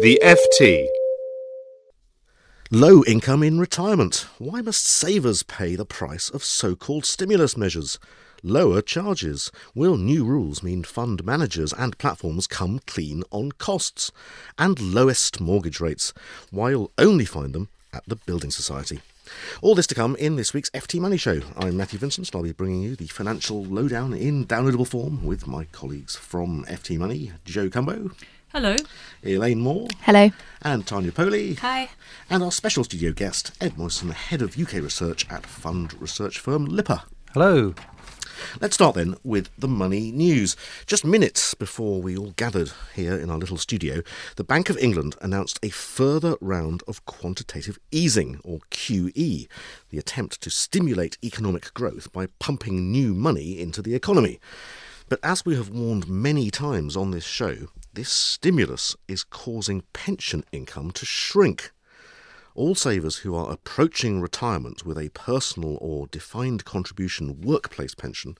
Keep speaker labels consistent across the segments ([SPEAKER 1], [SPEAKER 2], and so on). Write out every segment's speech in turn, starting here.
[SPEAKER 1] The FT.
[SPEAKER 2] Low income in retirement. Why must savers pay the price of so called stimulus measures? Lower charges. Will new rules mean fund managers and platforms come clean on costs? And lowest mortgage rates. Why you'll only find them at the Building Society. All this to come in this week's FT Money Show. I'm Matthew Vincent, and I'll be bringing you the financial lowdown in downloadable form with my colleagues from FT Money, Joe Cumbo.
[SPEAKER 3] Hello.
[SPEAKER 2] Elaine Moore.
[SPEAKER 4] Hello.
[SPEAKER 2] And Tanya Powley.
[SPEAKER 3] Hi.
[SPEAKER 2] And our special studio guest, Ed Moisson, Head of UK Research at fund research firm Lipper.
[SPEAKER 5] Hello.
[SPEAKER 2] Let's start then with the money news. Just minutes before we all gathered here in our little studio, the Bank of England announced a further round of quantitative easing, or QE, the attempt to stimulate economic growth by pumping new money into the economy. But as we have warned many times on this show, this stimulus is causing pension income to shrink. All savers who are approaching retirement with a personal or defined contribution workplace pension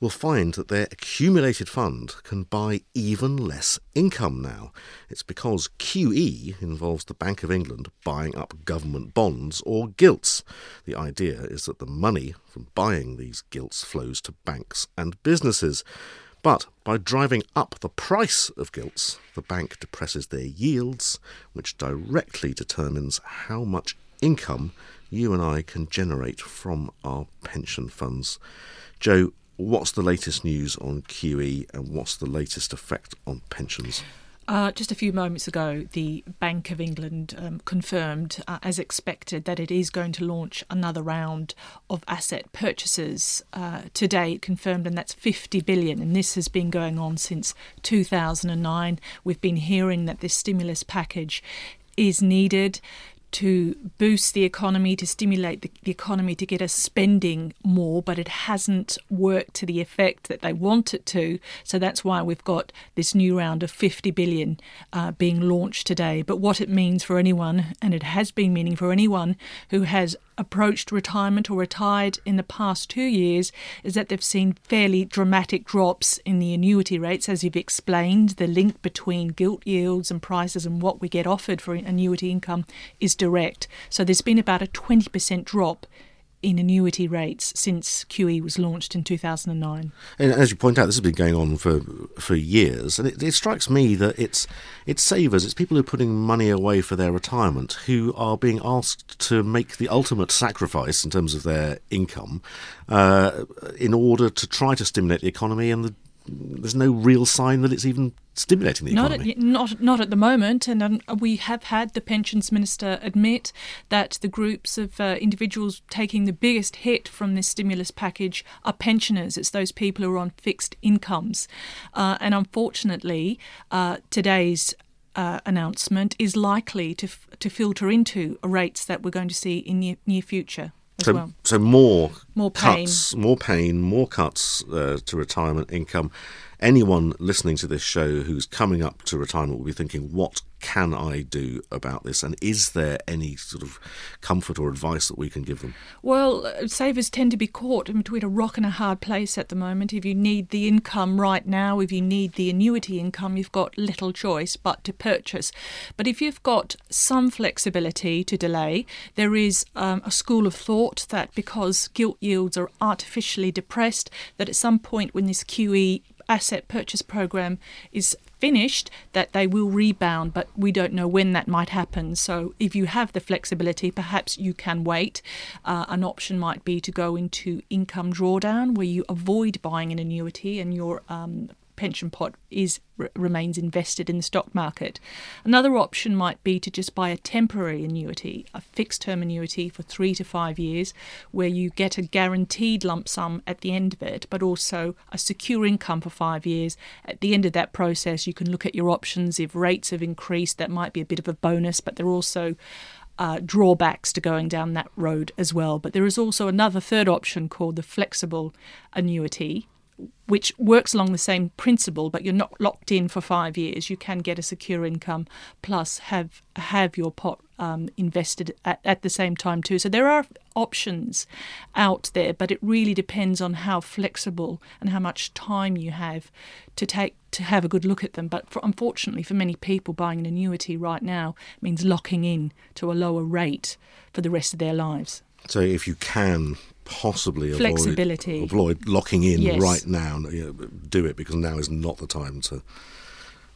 [SPEAKER 2] will find that their accumulated fund can buy even less income now. It's because QE involves the Bank of England buying up government bonds or gilts. The idea is that the money from buying these gilts flows to banks and businesses. But by driving up the price of gilts, the bank depresses their yields, which directly determines how much income you and I can generate from our pension funds. Joe, what's the latest news on QE and what's the latest effect on pensions?
[SPEAKER 3] Uh, just a few moments ago, the Bank of England um, confirmed, uh, as expected, that it is going to launch another round of asset purchases. Uh, today, confirmed, and that's 50 billion. And this has been going on since 2009. We've been hearing that this stimulus package is needed to boost the economy, to stimulate the, the, economy, to get us spending more, but it hasn't worked to the effect that they want it to. So that's why we've got this new round of 50 billion uh, being launched today. But what it means for anyone, and it has been meaning for anyone who has approached retirement or retired in the past two years is that they've seen fairly dramatic drops in the annuity rates, as you've explained. The link between gilt yields and prices and what we get offered for annuity income is direct. So there's been about a 20% drop in annuity rates since QE was launched in 2009.
[SPEAKER 2] And as you point out, this has been going on for for years, and it, it, strikes me that it's it's savers, it's people who are putting money away for their retirement who are being asked to make the ultimate sacrifice in terms of their income uh, in order to try to stimulate the economy, and the there's no real sign that it's even stimulating the
[SPEAKER 3] not
[SPEAKER 2] economy.
[SPEAKER 3] At, not, not at the moment, and um, we have had the pensions minister admit that the groups of uh, individuals taking the biggest hit from this stimulus package are pensioners. It's those people who are on fixed incomes, uh, and unfortunately, uh, today's uh, announcement is likely to f- to filter into rates that we're going to see in the near future
[SPEAKER 2] so,
[SPEAKER 3] well.
[SPEAKER 2] So more,
[SPEAKER 3] more pain.
[SPEAKER 2] cuts, more pain, more cuts uh, to retirement income. Anyone listening to this show who's coming up to retirement will be thinking, what can I do about this? And is there any sort of comfort or advice that we can give them?
[SPEAKER 3] Well, uh, savers tend to be caught in between a rock and a hard place at the moment. If you need the income right now, if you need the annuity income, you've got little choice but to purchase. But if you've got some flexibility to delay, there is um, a school of thought that because gilt yields are artificially depressed, that at some point when this QE asset purchase program is finished that they will rebound, but we don't know when that might happen. So, if you have the flexibility, perhaps you can wait. Uh, an option might be to go into income drawdown, where you avoid buying an annuity and your um, pension pot is remains invested in the stock market. Another option might be to just buy a temporary annuity, a fixed term annuity for 3 to 5 years where you get a guaranteed lump sum at the end of it but also a secure income for 5 years. At the end of that process you can look at your options if rates have increased that might be a bit of a bonus but there are also uh, drawbacks to going down that road as well. But there is also another third option called the flexible annuity, which works along the same principle, but you're not locked in for five years. You can get a secure income plus have have your pot um, invested at, at the same time too. So there are options out there, but it really depends on how flexible and how much time you have to take to have a good look at them. But for, unfortunately, for many people, buying an annuity right now means locking in to a lower rate for the rest of their lives.
[SPEAKER 2] So if you can possibly
[SPEAKER 3] Flexibility.
[SPEAKER 2] avoid, avoid locking in
[SPEAKER 3] Yes.
[SPEAKER 2] right now, you know, do it because now is not the time to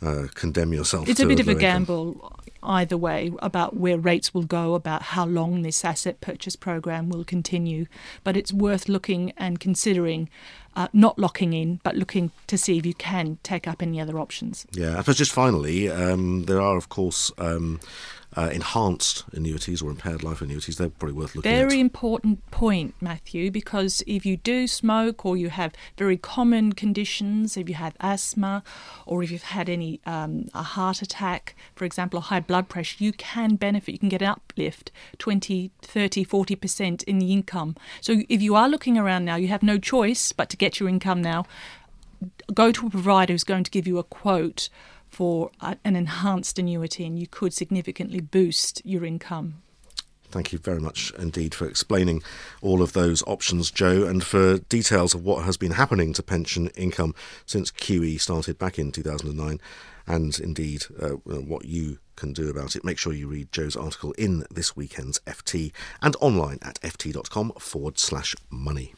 [SPEAKER 2] uh, condemn yourself.
[SPEAKER 3] It's
[SPEAKER 2] to
[SPEAKER 3] a bit of a gamble either way about where rates will go, about how long this asset purchase program will continue. But it's worth looking and considering uh, not locking in, but looking to see if you can take up any other options.
[SPEAKER 2] Yeah, I suppose just finally, um, there are of course um, uh, enhanced annuities or impaired life annuities. They're probably worth looking
[SPEAKER 3] Very
[SPEAKER 2] at.
[SPEAKER 3] important point, Matthew, because if you do smoke or you have very common conditions, if you have asthma or if you've had any um, a heart attack, for example, or high blood pressure, you can benefit. You can get an uplift 20, 30, 40% in the income. So if you are looking around now, you have no choice but to get your income now. Go to a provider who's going to give you a quote for an enhanced annuity and you could significantly boost your income.
[SPEAKER 2] Thank you very much indeed for explaining all of those options, Joe, and for details of what has been happening to pension income since QE started back in 2009, and indeed uh, what you can do about it. Make sure you read Joe's article in this weekend's FT and online at ft.com forward slash money.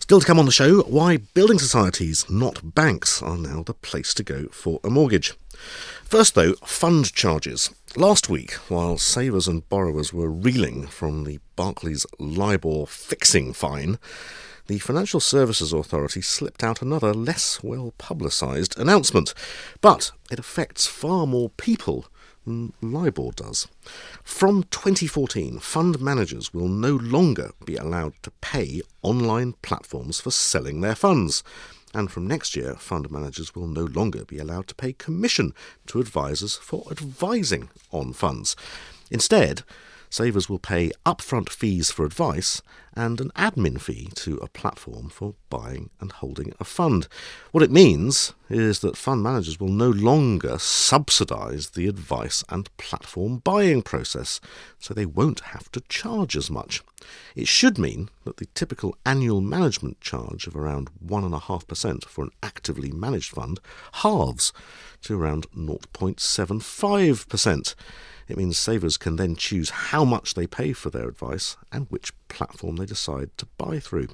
[SPEAKER 2] Still to come on the show, why building societies, not banks, are now the place to go for a mortgage. First, though, fund charges. Last week, while savers and borrowers were reeling from the Barclays LIBOR fixing fine, the Financial Services Authority slipped out another less well publicised announcement. But it affects far more people LIBOR does. From 2014, fund managers will no longer be allowed to pay online platforms for selling their funds. And from next year, fund managers will no longer be allowed to pay commission to advisors for advising on funds. Instead, savers will pay upfront fees for advice and an admin fee to a platform for buying and holding a fund. What it means is that fund managers will no longer subsidise the advice and platform buying process, so they won't have to charge as much. It should mean that the typical annual management charge of around 1.5% for an actively managed fund halves to around 0.75%. It means savers can then choose how much they pay for their advice and which platform they decide to buy through.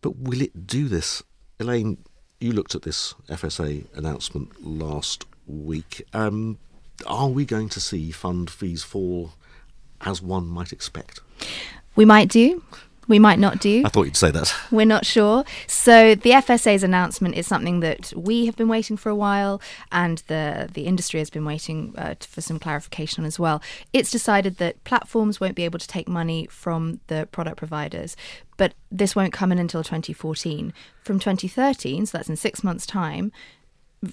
[SPEAKER 2] But will it do this? Elaine, you looked at this FSA announcement last week. Um, are we going to see fund fees fall as one might expect?
[SPEAKER 1] We might do. We might not do.
[SPEAKER 2] I thought you'd say that.
[SPEAKER 1] We're not sure. So the FSA's announcement is something that we have been waiting for a while, and the the industry has been waiting uh, for some clarification on as well. It's decided that platforms won't be able to take money from the product providers, but this won't come in until 2014. From 2013, so that's in six months' time.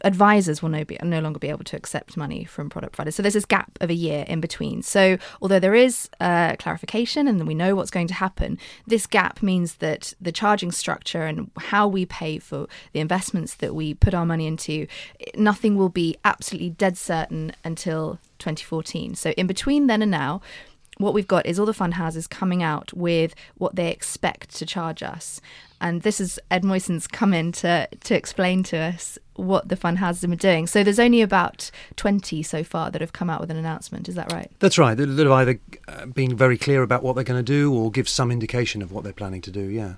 [SPEAKER 1] Advisors will no, be, no longer be able to accept money from product providers. So there's this gap of a year in between. So although there is uh, clarification and we know what's going to happen, this gap means that the charging structure and how we pay for the investments that we put our money into, nothing will be absolutely dead certain until 2014. So in between then and now, what we've got is all the fund houses coming out with what they expect to charge us. And this is Ed Moisson's come in to, to explain to us what the fund have been doing. So there's only about 20 so far that have come out with an announcement. Is that right?
[SPEAKER 4] That's right. That have either uh, been very clear about what they're going to do or give some indication of what they're planning to do. Yeah.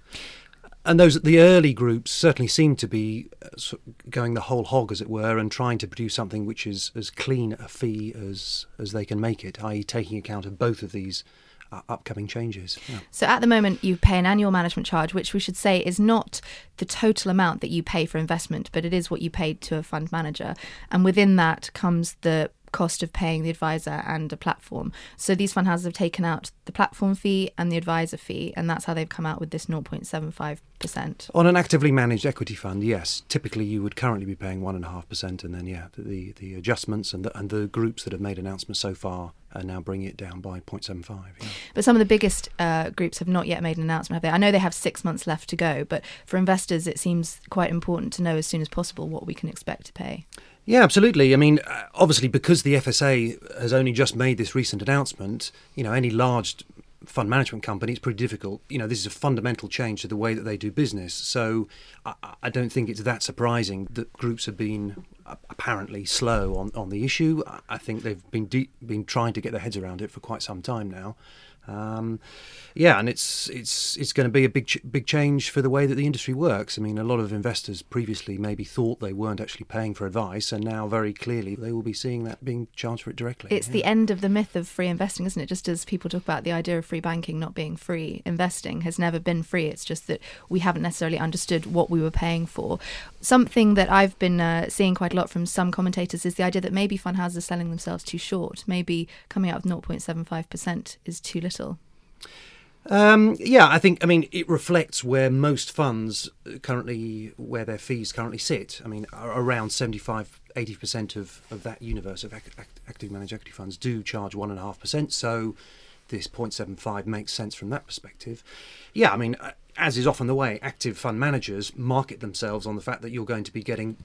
[SPEAKER 4] And those the early groups certainly seem to be uh, going the whole hog, as it were, and trying to produce something which is as clean a fee as as they can make it, i.e., taking account of both of these uh, upcoming changes. Yeah.
[SPEAKER 1] So at the moment, you pay an annual management charge, which we should say is not the total amount that you pay for investment, but it is what you paid to a fund manager. And within that comes the cost of paying the advisor and a platform. So these fund houses have taken out the platform fee and the advisor fee, and that's how they've come out with this 0.75%.
[SPEAKER 4] On an actively managed equity fund, yes, typically you would currently be paying one and a half percent, and then yeah, the the adjustments and the, and the groups that have made announcements so far are now bringing it down by 0.75. Yeah.
[SPEAKER 1] But some of the biggest uh, groups have not yet made an announcement, have they? I know they have six months left to go, but for investors, it seems quite important to know as soon as possible what we can expect to pay.
[SPEAKER 4] Yeah, absolutely. I mean, uh, obviously, because the FSA has only just made this recent announcement, you know, any large fund management company, it's pretty difficult. You know, this is a fundamental change to the way that they do business. So I, I don't think it's that surprising that groups have been apparently slow on, on the issue. I think they've been de- been trying to get their heads around it for quite some time now. Um, yeah, and it's it's it's going to be a big ch- big change for the way that the industry works. I mean, a lot of investors previously maybe thought they weren't actually paying for advice, and now very clearly they will be seeing that being charged for it directly.
[SPEAKER 1] It's yeah. the end of the myth of free investing, isn't it? Just as people talk about the idea of free banking not being free, investing has never been free. It's just that we haven't necessarily understood what we were paying for. Something that I've been uh, seeing quite a lot from some commentators is the idea that maybe fund houses are selling themselves too short. Maybe coming out with 0.75% is too little.
[SPEAKER 4] Um, yeah, I think. I mean, it reflects where most funds currently, where their fees currently sit. I mean, around 75, 80 percent of, of that universe of active managed equity funds do charge one and a half percent. So, this 0.75 makes sense from that perspective. Yeah, I mean, uh, as is often the way, active fund managers market themselves on the fact that you're going to be getting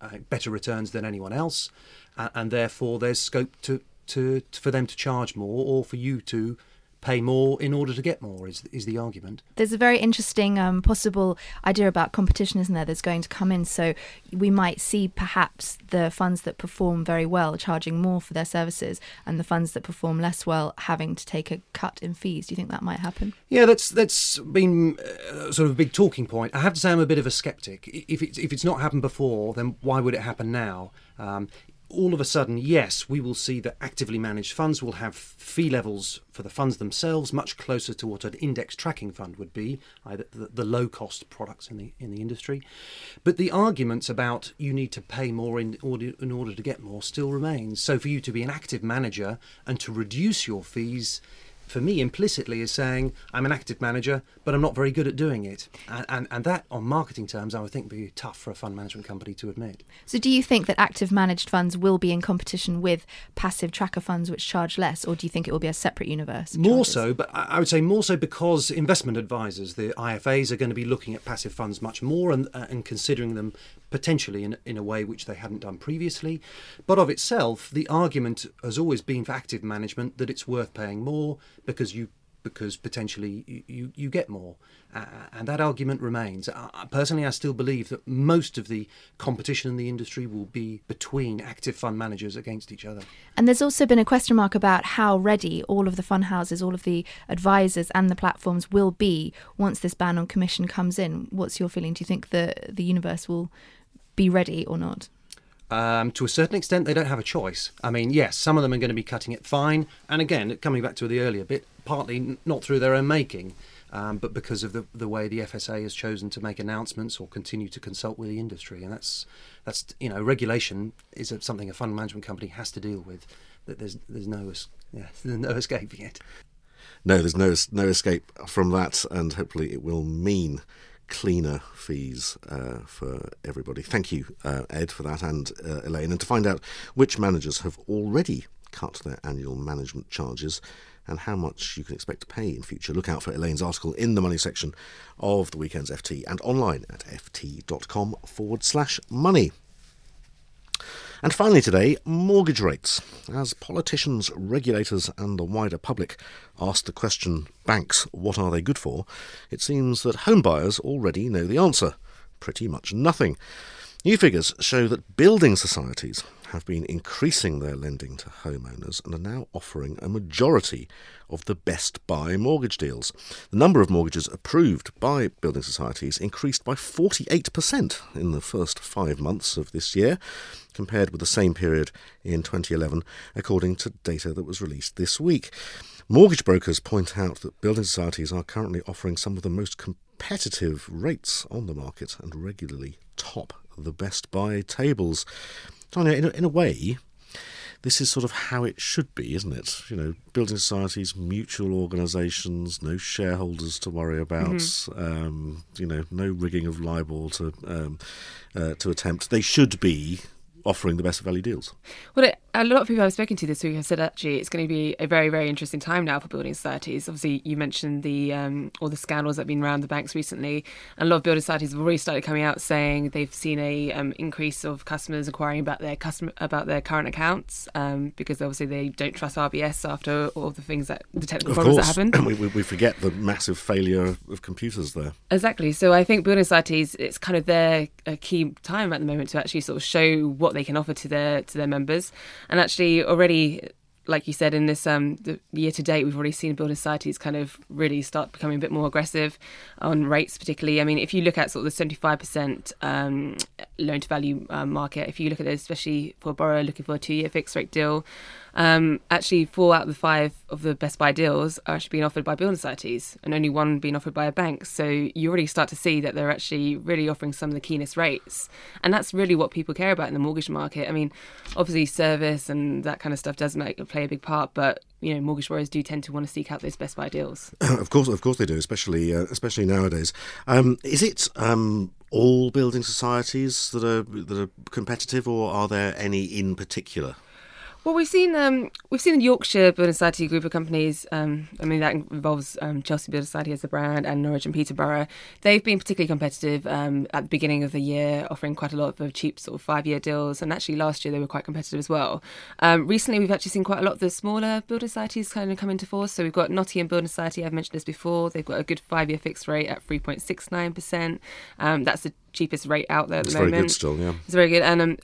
[SPEAKER 4] uh, better returns than anyone else, and therefore there's scope to, to for them to charge more or for you to pay more in order to get more is is the argument.
[SPEAKER 1] There's a very interesting um, possible idea about competition, isn't there? That's going to come in. So we might see perhaps the funds that perform very well charging more for their services, and the funds that perform less well having to take a cut in fees. Do you think that might happen?
[SPEAKER 4] Yeah, that's that's been uh, sort of a big talking point. I have to say I'm a bit of a skeptic. If it's if it's not happened before, then why would it happen now? Um, all of a sudden, yes, we will see that actively managed funds will have fee levels for the funds themselves much closer to what an index tracking fund would be, either the, the low cost products in the in the industry. But the arguments about you need to pay more in order in order to get more still remains. So for you to be an active manager and to reduce your fees for me implicitly is saying I'm an active manager, but I'm not very good at doing it. And, and, and, that, on marketing terms, I would think would be tough for a fund management company to admit.
[SPEAKER 1] So, do you think that active managed funds will be in competition with passive tracker funds which charge less, or do you think it will be a separate universe?
[SPEAKER 4] More so, but I would say more so because investment advisors, the IFAs, are going to be looking at passive funds much more and, uh, and considering them potentially in, in a way which they hadn't done previously. But of itself, the argument has always been for active management that it's worth paying more because you because potentially you, you get more. Uh, and that argument remains. Uh, personally, I still believe that most of the competition in the industry will be between active fund managers against each other.
[SPEAKER 1] And there's also been a question mark about how ready all of the fund houses, all of the advisors, and the platforms will be once this ban on commission comes in. What's your feeling? Do you think the, the universe will be ready or not?
[SPEAKER 4] Um, to a certain extent, they don't have a choice. I mean, yes, some of them are going to be cutting it fine. And again, coming back to the earlier bit, partly not through their own making, um, but because of the, the way the FSA has chosen to make announcements or continue to consult with the industry. And that's, that's you know, regulation is something a fund management company has to deal with. That there's, there's, no, yeah, there's no escaping it.
[SPEAKER 2] No, there's no, no escape from that, and hopefully it will mean cleaner fees uh, for everybody. Thank you, uh, Ed, for that, and uh, Elaine. And to find out which managers have already cut their annual management charges and how much you can expect to pay in future, look out for Elaine's article in the money section of the weekend's FT and online at ft.com forward slash money. And finally, today, mortgage rates. As politicians, regulators, and the wider public ask the question, banks, what are they good for? It seems that home buyers already know the answer pretty much nothing. New figures show that building societies have been increasing their lending to homeowners and are now offering a majority of the best buy mortgage deals. The number of mortgages approved by building societies increased by 48% in the first five months of this year, compared with the same period in 2011, according to data that was released this week. Mortgage brokers point out that building societies are currently offering some of the most competitive rates on the market and regularly top the best buy tables. Tanya, in a, in a way, this is sort of how it should be, isn't it? You know, building societies, mutual organisations, no shareholders to worry about. Mm-hmm. Um, you know, no rigging of LIBOR to um, uh, to attempt. They should be offering the best value deals.
[SPEAKER 5] Well, it, a lot of people I've spoken to this week have said actually it's going to be a very, very interesting time now for building societies. Obviously, you mentioned the um, all the scandals that have been around the banks recently, and a lot of building societies have already started coming out saying they've seen a um, increase of customers inquiring about their customer about their current accounts um, because obviously they don't trust RBS after all the things that the technical
[SPEAKER 2] Of
[SPEAKER 5] problems
[SPEAKER 2] course,
[SPEAKER 5] that happened.
[SPEAKER 2] we, we, we forget the massive failure of computers there.
[SPEAKER 5] Exactly. So I think building societies, it's kind of their a key time at the moment to actually sort of show what they can offer to their to their members, and actually already, like you said, in this um the year to date, we've already seen building societies kind of really start becoming a bit more aggressive on rates, particularly. I mean, if you look at sort of the seventy five percent um, loan to value um, market, if you look at it, especially for a borrower looking for a two year fixed rate deal. Um, actually, four out of the five of the best buy deals are actually being offered by building societies, and only one being offered by a bank. So you already start to see that they're actually really offering some of the keenest rates, and that's really what people care about in the mortgage market. I mean, obviously, service and that kind of stuff does make play a big part, but you know, mortgage borrowers do tend to want to seek out those best buy deals.
[SPEAKER 2] of course, of course they do, especially uh, especially nowadays. Um, is it um, all building societies that are that are competitive, or are there any in particular?
[SPEAKER 5] Well, we've seen um, we've seen the Yorkshire Building Society group of companies. Um, I mean, that involves um, Chelsea Building Society as a brand and Norwich and Peterborough. They've been particularly competitive um, at the beginning of the year, offering quite a lot of cheap sort of five-year deals. And actually, last year they were quite competitive as well. Um, recently, we've actually seen quite a lot of the smaller building societies kind of come into force. So we've got Nottingham Building Society. I've mentioned this before. They've got a good five-year fixed rate at three point six nine percent. Um, that's the cheapest rate out there at
[SPEAKER 2] It's
[SPEAKER 5] the
[SPEAKER 2] very
[SPEAKER 5] moment.
[SPEAKER 2] good still, yeah.
[SPEAKER 5] It's very good. And um,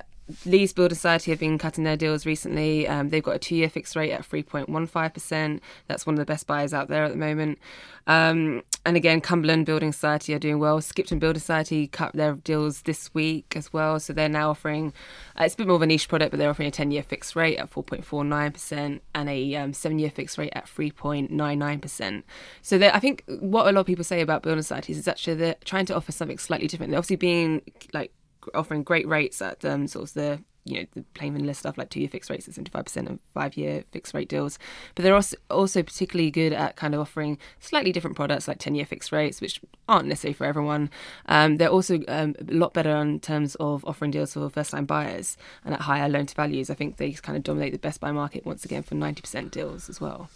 [SPEAKER 5] Leeds Building Society have been cutting their deals recently. Um, they've got a two-year fixed rate at 3.15%. That's one of the best buyers out there at the moment. Um, and again, Cumberland Building Society are doing well. Skipton Building Society cut their deals this week as well. So they're now offering, uh, it's a bit more of a niche product, but they're offering a 10-year fixed rate at 4.49% and a um, seven-year fixed rate at 3.99%. So I think what a lot of people say about building societies is actually they're trying to offer something slightly different. They're obviously being like offering great rates at um, sort of the you know the plain vanilla stuff like two year fixed rates at seventy five percent and five year fixed rate deals. But they're also also particularly good at kind of offering slightly different products like ten year fixed rates, which aren't necessarily for everyone. Um, they're also um, a lot better in terms of offering deals for first time buyers and at higher loan to values. I think they kind of dominate the best buy market once again for ninety percent deals as well.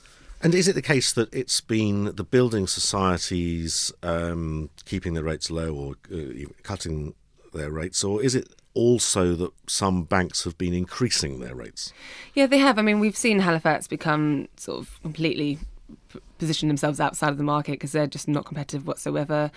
[SPEAKER 2] And is it the case that it's been the building societies um, keeping their rates low or uh, cutting their rates, or is it also that some banks have been increasing their rates?
[SPEAKER 5] Yeah, they have. I mean, we've seen Halifax become sort of completely position themselves outside of the market because they're just not competitive whatsoever.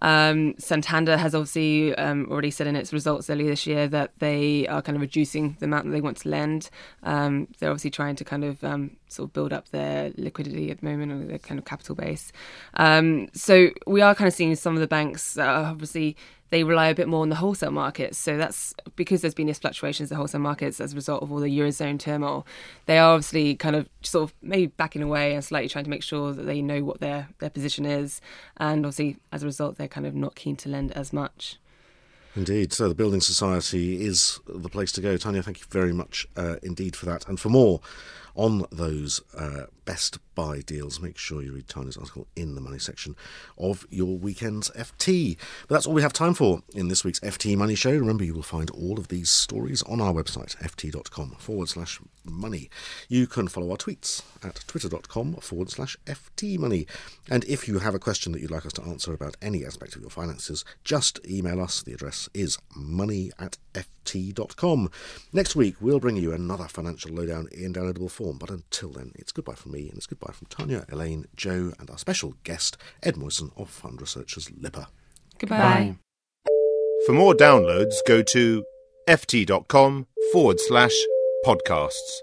[SPEAKER 5] Um, Santander has obviously um, already said in its results earlier this year that they are kind of reducing the amount that they want to lend. Um, they're obviously trying to kind of um, sort of build up their liquidity at the moment or their kind of capital base. Um, so we are kind of seeing some of the banks that are obviously they rely a bit more on the wholesale markets. So that's because there's been these fluctuations in the wholesale markets as a result of all the Eurozone turmoil. They are obviously kind of sort of maybe backing away and slightly trying to make sure that they know what their, their position is. And obviously, as a result, they're kind of not keen to lend as much.
[SPEAKER 2] Indeed. So the Building Society is the place to go. Tanya, thank you very much uh, indeed for that. And for more on those uh, best buy deals, make sure you read Tanya's article in the money section of your weekend's FT. But that's all we have time for in this week's FT Money Show. Remember, you will find all of these stories on our website, ft.com forward slash money. You can follow our tweets at twitter.com forward slash FT money. And if you have a question that you'd like us to answer about any aspect of your finances, just email us. The address is money at ft.com. Next week, we'll bring you another financial lowdown in downloadable form. But until then, it's goodbye from me and it's goodbye from Tanya, Elaine, Joe, and our special guest, Ed Moisson of Fund Researchers Lipper.
[SPEAKER 5] Goodbye.
[SPEAKER 6] For more downloads, go to ft.com forward slash podcasts.